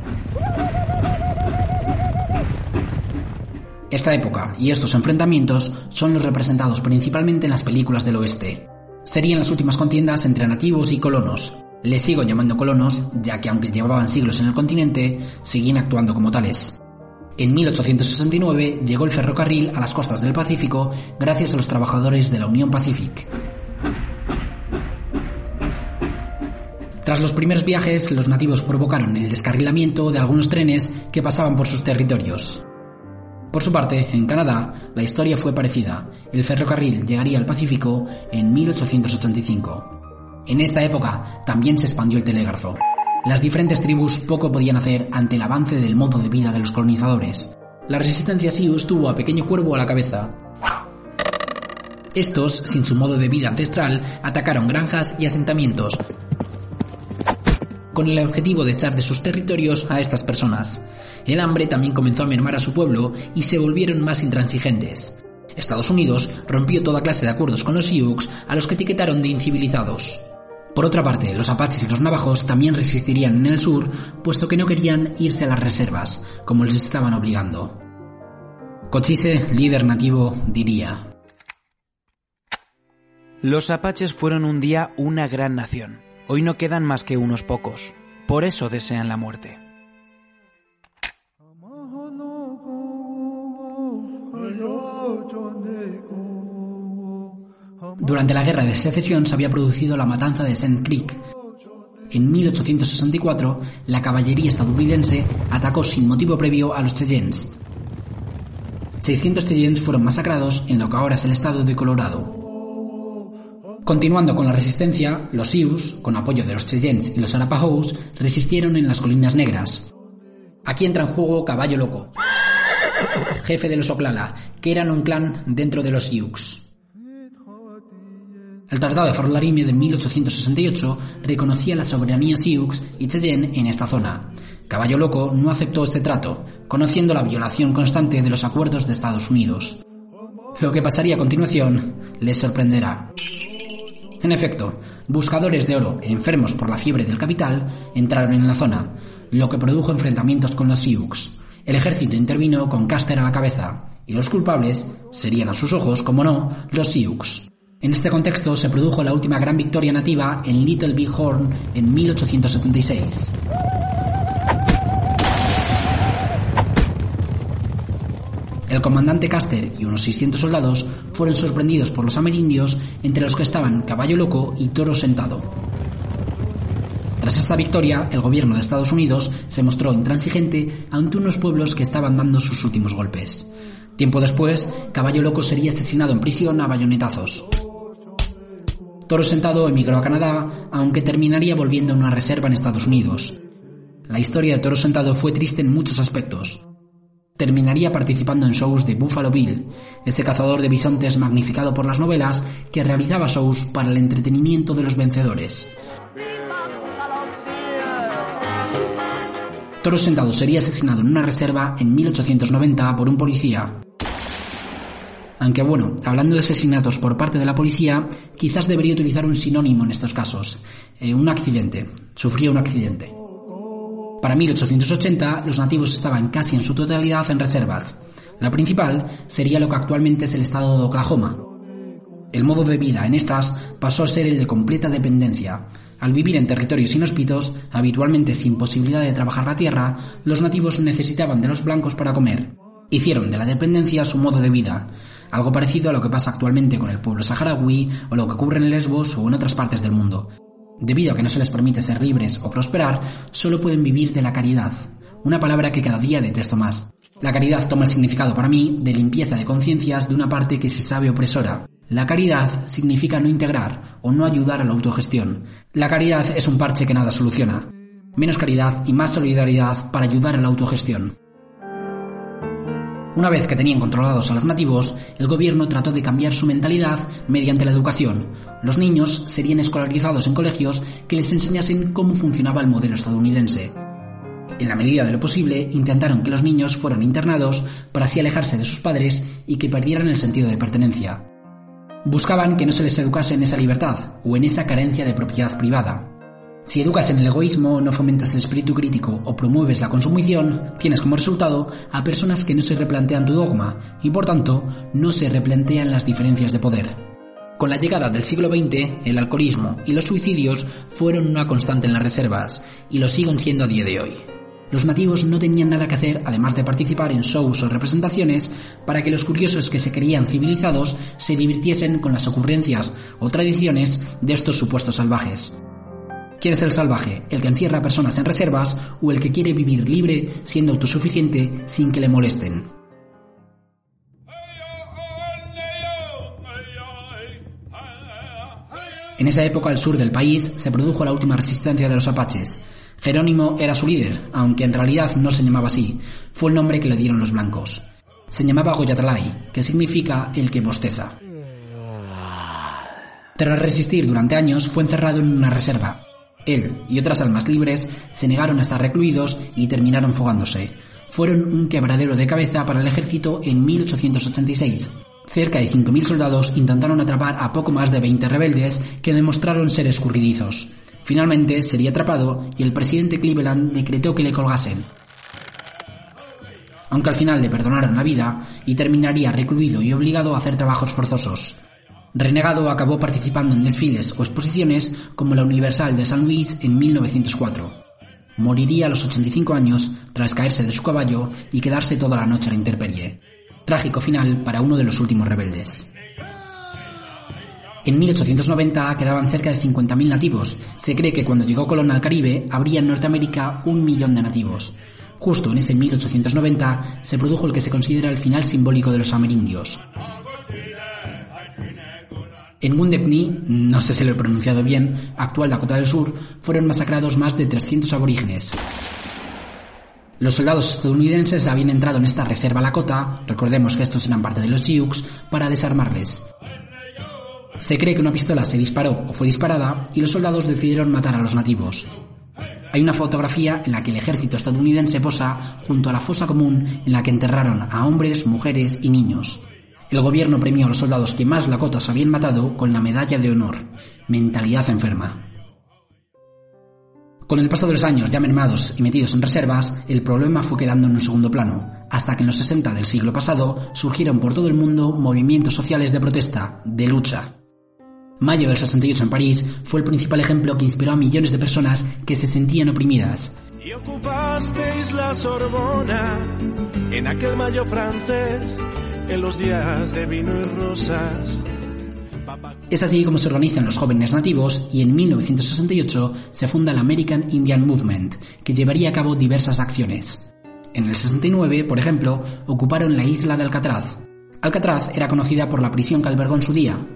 Esta época y estos enfrentamientos son los representados principalmente en las películas del oeste. Serían las últimas contiendas entre nativos y colonos. Les sigo llamando colonos, ya que aunque llevaban siglos en el continente, seguían actuando como tales. En 1869 llegó el ferrocarril a las costas del Pacífico gracias a los trabajadores de la Unión Pacific. Tras los primeros viajes, los nativos provocaron el descarrilamiento de algunos trenes que pasaban por sus territorios. Por su parte, en Canadá, la historia fue parecida. El ferrocarril llegaría al Pacífico en 1885. En esta época también se expandió el telégrafo. Las diferentes tribus poco podían hacer ante el avance del modo de vida de los colonizadores. La resistencia Sioux tuvo a Pequeño Cuervo a la cabeza. Estos, sin su modo de vida ancestral, atacaron granjas y asentamientos, con el objetivo de echar de sus territorios a estas personas. El hambre también comenzó a mermar a su pueblo y se volvieron más intransigentes. Estados Unidos rompió toda clase de acuerdos con los Sioux a los que etiquetaron de incivilizados. Por otra parte, los apaches y los navajos también resistirían en el sur, puesto que no querían irse a las reservas, como les estaban obligando. Cochise, líder nativo, diría: Los apaches fueron un día una gran nación. Hoy no quedan más que unos pocos. Por eso desean la muerte. Durante la Guerra de Secesión se había producido la matanza de St. Creek. En 1864, la caballería estadounidense atacó sin motivo previo a los Cheyennes. 600 Cheyennes fueron masacrados en lo que ahora es el estado de Colorado. Continuando con la resistencia, los Sioux, con apoyo de los Cheyennes y los Arapahoes, resistieron en las Colinas Negras. Aquí entra en juego Caballo Loco, jefe de los Oklala, que eran un clan dentro de los Sioux. El Tratado de Fort Laramie de 1868 reconocía la soberanía Sioux y Cheyenne en esta zona. Caballo Loco no aceptó este trato, conociendo la violación constante de los acuerdos de Estados Unidos. Lo que pasaría a continuación les sorprenderá. En efecto, buscadores de oro enfermos por la fiebre del capital entraron en la zona, lo que produjo enfrentamientos con los Sioux. El ejército intervino con Custer a la cabeza, y los culpables serían a sus ojos, como no, los Sioux. En este contexto se produjo la última gran victoria nativa en Little Big Horn en 1876. El comandante Custer y unos 600 soldados fueron sorprendidos por los amerindios, entre los que estaban Caballo Loco y Toro Sentado. Tras esta victoria, el gobierno de Estados Unidos se mostró intransigente ante unos pueblos que estaban dando sus últimos golpes. Tiempo después, Caballo Loco sería asesinado en prisión a bayonetazos. Toro Sentado emigró a Canadá, aunque terminaría volviendo a una reserva en Estados Unidos. La historia de Toro Sentado fue triste en muchos aspectos terminaría participando en shows de Buffalo Bill, ese cazador de bisontes magnificado por las novelas que realizaba shows para el entretenimiento de los vencedores. Toro Sentado sería asesinado en una reserva en 1890 por un policía. Aunque bueno, hablando de asesinatos por parte de la policía, quizás debería utilizar un sinónimo en estos casos. Eh, un accidente. Sufría un accidente. Para 1880, los nativos estaban casi en su totalidad en reservas. La principal sería lo que actualmente es el estado de Oklahoma. El modo de vida en estas pasó a ser el de completa dependencia. Al vivir en territorios inhóspitos, habitualmente sin posibilidad de trabajar la tierra, los nativos necesitaban de los blancos para comer. Hicieron de la dependencia su modo de vida, algo parecido a lo que pasa actualmente con el pueblo saharaui o lo que ocurre en Lesbos o en otras partes del mundo. Debido a que no se les permite ser libres o prosperar, solo pueden vivir de la caridad, una palabra que cada día detesto más. La caridad toma el significado para mí de limpieza de conciencias de una parte que se sabe opresora. La caridad significa no integrar o no ayudar a la autogestión. La caridad es un parche que nada soluciona. Menos caridad y más solidaridad para ayudar a la autogestión. Una vez que tenían controlados a los nativos, el gobierno trató de cambiar su mentalidad mediante la educación. Los niños serían escolarizados en colegios que les enseñasen cómo funcionaba el modelo estadounidense. En la medida de lo posible, intentaron que los niños fueran internados para así alejarse de sus padres y que perdieran el sentido de pertenencia. Buscaban que no se les educase en esa libertad o en esa carencia de propiedad privada. Si educas en el egoísmo, no fomentas el espíritu crítico o promueves la consumición, tienes como resultado a personas que no se replantean tu dogma y por tanto no se replantean las diferencias de poder. Con la llegada del siglo XX, el alcoholismo y los suicidios fueron una constante en las reservas y lo siguen siendo a día de hoy. Los nativos no tenían nada que hacer además de participar en shows o representaciones para que los curiosos que se creían civilizados se divirtiesen con las ocurrencias o tradiciones de estos supuestos salvajes. ¿Quién es el salvaje? ¿El que encierra a personas en reservas o el que quiere vivir libre siendo autosuficiente sin que le molesten? En esa época al sur del país se produjo la última resistencia de los apaches. Jerónimo era su líder, aunque en realidad no se llamaba así, fue el nombre que le dieron los blancos. Se llamaba Goyatalay, que significa el que bosteza. Tras resistir durante años, fue encerrado en una reserva, él y otras almas libres se negaron a estar recluidos y terminaron fugándose. Fueron un quebradero de cabeza para el ejército en 1886. Cerca de 5.000 soldados intentaron atrapar a poco más de 20 rebeldes que demostraron ser escurridizos. Finalmente sería atrapado y el presidente Cleveland decretó que le colgasen. Aunque al final le perdonaron la vida y terminaría recluido y obligado a hacer trabajos forzosos. Renegado acabó participando en desfiles o exposiciones como la Universal de San Luis en 1904. Moriría a los 85 años tras caerse de su caballo y quedarse toda la noche a la intemperie. Trágico final para uno de los últimos rebeldes. En 1890 quedaban cerca de 50.000 nativos. Se cree que cuando llegó Colón al Caribe habría en Norteamérica un millón de nativos. Justo en ese 1890 se produjo el que se considera el final simbólico de los amerindios. En Wounded no sé si lo he pronunciado bien, actual Dakota del Sur, fueron masacrados más de 300 aborígenes. Los soldados estadounidenses habían entrado en esta reserva Lakota, recordemos que estos eran parte de los Sioux, para desarmarles. Se cree que una pistola se disparó o fue disparada y los soldados decidieron matar a los nativos. Hay una fotografía en la que el ejército estadounidense posa junto a la fosa común en la que enterraron a hombres, mujeres y niños. El gobierno premió a los soldados que más lakotas habían matado con la medalla de honor. Mentalidad enferma. Con el paso de los años ya mermados y metidos en reservas, el problema fue quedando en un segundo plano, hasta que en los 60 del siglo pasado surgieron por todo el mundo movimientos sociales de protesta, de lucha. Mayo del 68 en París fue el principal ejemplo que inspiró a millones de personas que se sentían oprimidas. Y ocupasteis la Sorbona en aquel mayo francés en los días de vino y rosas. Es así como se organizan los jóvenes nativos y en 1968 se funda el American Indian Movement, que llevaría a cabo diversas acciones. En el 69, por ejemplo, ocuparon la isla de Alcatraz. Alcatraz era conocida por la prisión que albergó en su día.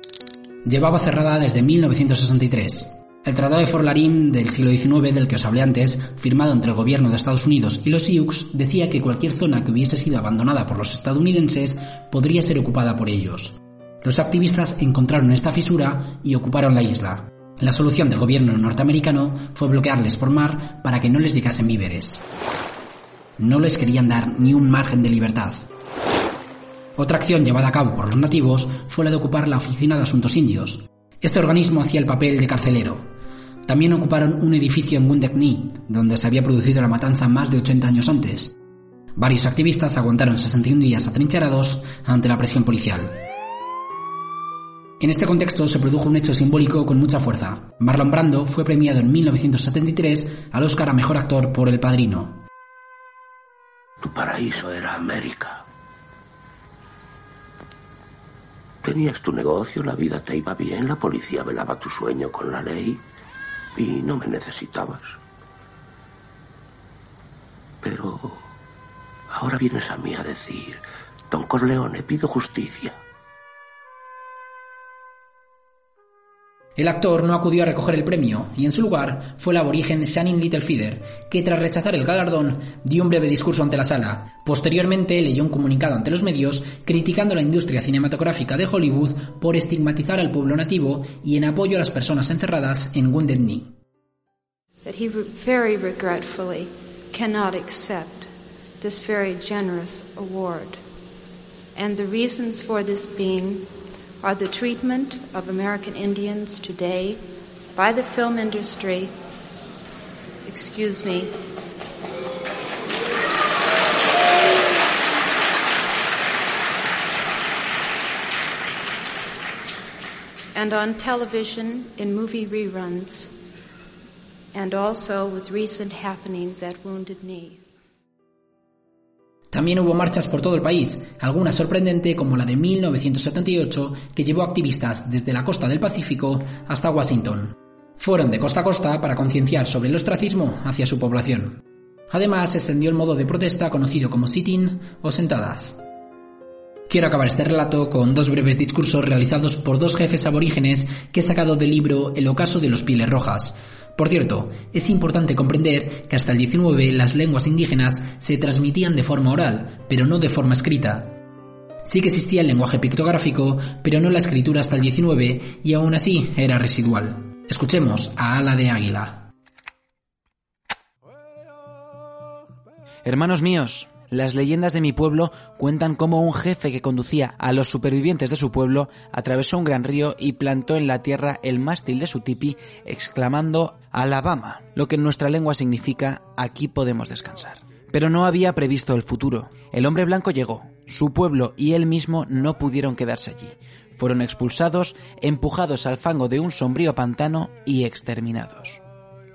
Llevaba cerrada desde 1963. El Tratado de Forlarim del siglo XIX del que os hablé antes, firmado entre el gobierno de Estados Unidos y los Sioux, decía que cualquier zona que hubiese sido abandonada por los estadounidenses podría ser ocupada por ellos. Los activistas encontraron esta fisura y ocuparon la isla. La solución del gobierno norteamericano fue bloquearles por mar para que no les llegasen víveres. No les querían dar ni un margen de libertad. Otra acción llevada a cabo por los nativos fue la de ocupar la Oficina de Asuntos Indios. Este organismo hacía el papel de carcelero, también ocuparon un edificio en Wounded donde se había producido la matanza más de 80 años antes. Varios activistas aguantaron 61 días atrincherados ante la presión policial. En este contexto se produjo un hecho simbólico con mucha fuerza. Marlon Brando fue premiado en 1973 al Oscar a Mejor Actor por El Padrino. Tu paraíso era América. Tenías tu negocio, la vida te iba bien, la policía velaba tu sueño con la ley y no me necesitabas. Pero ahora vienes a mí a decir, don Corleone, pido justicia. El actor no acudió a recoger el premio y en su lugar fue el aborigen Shannon Littlefeather, que tras rechazar el galardón dio un breve discurso ante la sala. Posteriormente leyó un comunicado ante los medios criticando la industria cinematográfica de Hollywood por estigmatizar al pueblo nativo y en apoyo a las personas encerradas en Wounded Knee. That he very regretfully cannot accept this very generous award. And the reasons for this being are the treatment of American Indians today by the film industry, excuse me, and on television in movie reruns, and also with recent happenings at Wounded Knee. También hubo marchas por todo el país, alguna sorprendente como la de 1978 que llevó activistas desde la costa del Pacífico hasta Washington. Fueron de costa a costa para concienciar sobre el ostracismo hacia su población. Además, se extendió el modo de protesta conocido como sitting o sentadas. Quiero acabar este relato con dos breves discursos realizados por dos jefes aborígenes que he sacado del libro El ocaso de los pieles rojas, por cierto, es importante comprender que hasta el 19 las lenguas indígenas se transmitían de forma oral, pero no de forma escrita. Sí que existía el lenguaje pictográfico, pero no la escritura hasta el 19 y aún así era residual. Escuchemos a Ala de Águila. Hermanos míos, las leyendas de mi pueblo cuentan cómo un jefe que conducía a los supervivientes de su pueblo atravesó un gran río y plantó en la tierra el mástil de su tipi exclamando Alabama, lo que en nuestra lengua significa aquí podemos descansar. Pero no había previsto el futuro. El hombre blanco llegó. Su pueblo y él mismo no pudieron quedarse allí. Fueron expulsados, empujados al fango de un sombrío pantano y exterminados.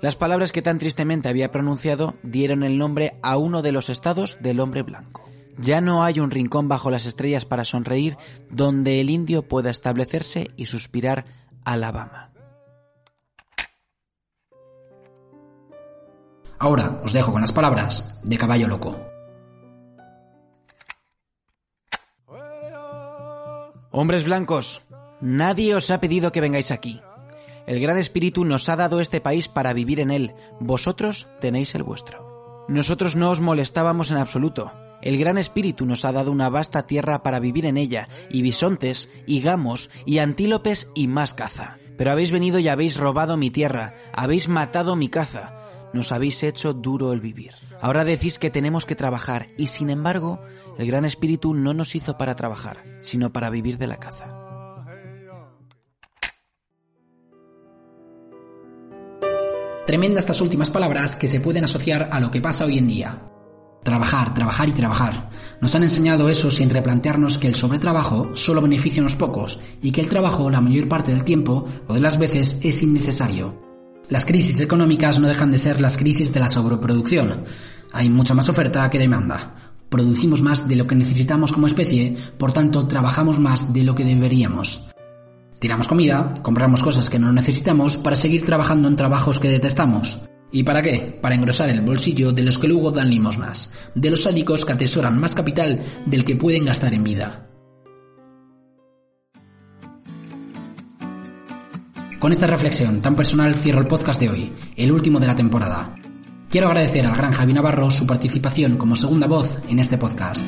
Las palabras que tan tristemente había pronunciado dieron el nombre a uno de los estados del hombre blanco. Ya no hay un rincón bajo las estrellas para sonreír donde el indio pueda establecerse y suspirar Alabama. Ahora os dejo con las palabras de Caballo Loco. Hombres blancos, nadie os ha pedido que vengáis aquí. El Gran Espíritu nos ha dado este país para vivir en él. Vosotros tenéis el vuestro. Nosotros no os molestábamos en absoluto. El Gran Espíritu nos ha dado una vasta tierra para vivir en ella, y bisontes, y gamos, y antílopes, y más caza. Pero habéis venido y habéis robado mi tierra, habéis matado mi caza, nos habéis hecho duro el vivir. Ahora decís que tenemos que trabajar, y sin embargo, el Gran Espíritu no nos hizo para trabajar, sino para vivir de la caza. Tremenda estas últimas palabras que se pueden asociar a lo que pasa hoy en día. Trabajar, trabajar y trabajar. Nos han enseñado eso sin replantearnos que el sobretrabajo solo beneficia a unos pocos y que el trabajo la mayor parte del tiempo o de las veces es innecesario. Las crisis económicas no dejan de ser las crisis de la sobreproducción. Hay mucha más oferta que demanda. Producimos más de lo que necesitamos como especie, por tanto trabajamos más de lo que deberíamos. Tiramos comida, compramos cosas que no necesitamos para seguir trabajando en trabajos que detestamos. ¿Y para qué? Para engrosar el bolsillo de los que luego dan limosnas, de los sádicos que atesoran más capital del que pueden gastar en vida. Con esta reflexión tan personal cierro el podcast de hoy, el último de la temporada. Quiero agradecer al gran Javi Navarro su participación como segunda voz en este podcast.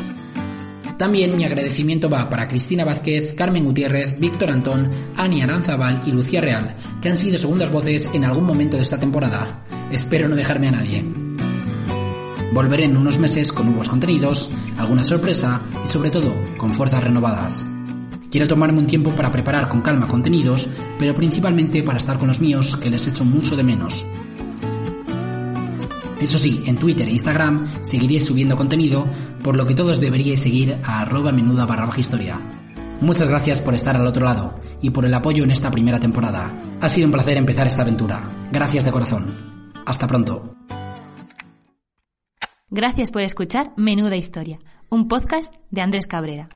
También mi agradecimiento va para Cristina Vázquez, Carmen Gutiérrez, Víctor Antón, Ani Aranzabal y Lucía Real, que han sido segundas voces en algún momento de esta temporada. Espero no dejarme a nadie. Volveré en unos meses con nuevos contenidos, alguna sorpresa y sobre todo con fuerzas renovadas. Quiero tomarme un tiempo para preparar con calma contenidos, pero principalmente para estar con los míos que les echo mucho de menos. Eso sí, en Twitter e Instagram seguiré subiendo contenido, por lo que todos deberíais seguir a arroba menuda barra baja historia. Muchas gracias por estar al otro lado y por el apoyo en esta primera temporada. Ha sido un placer empezar esta aventura. Gracias de corazón. Hasta pronto. Gracias por escuchar Menuda Historia, un podcast de Andrés Cabrera.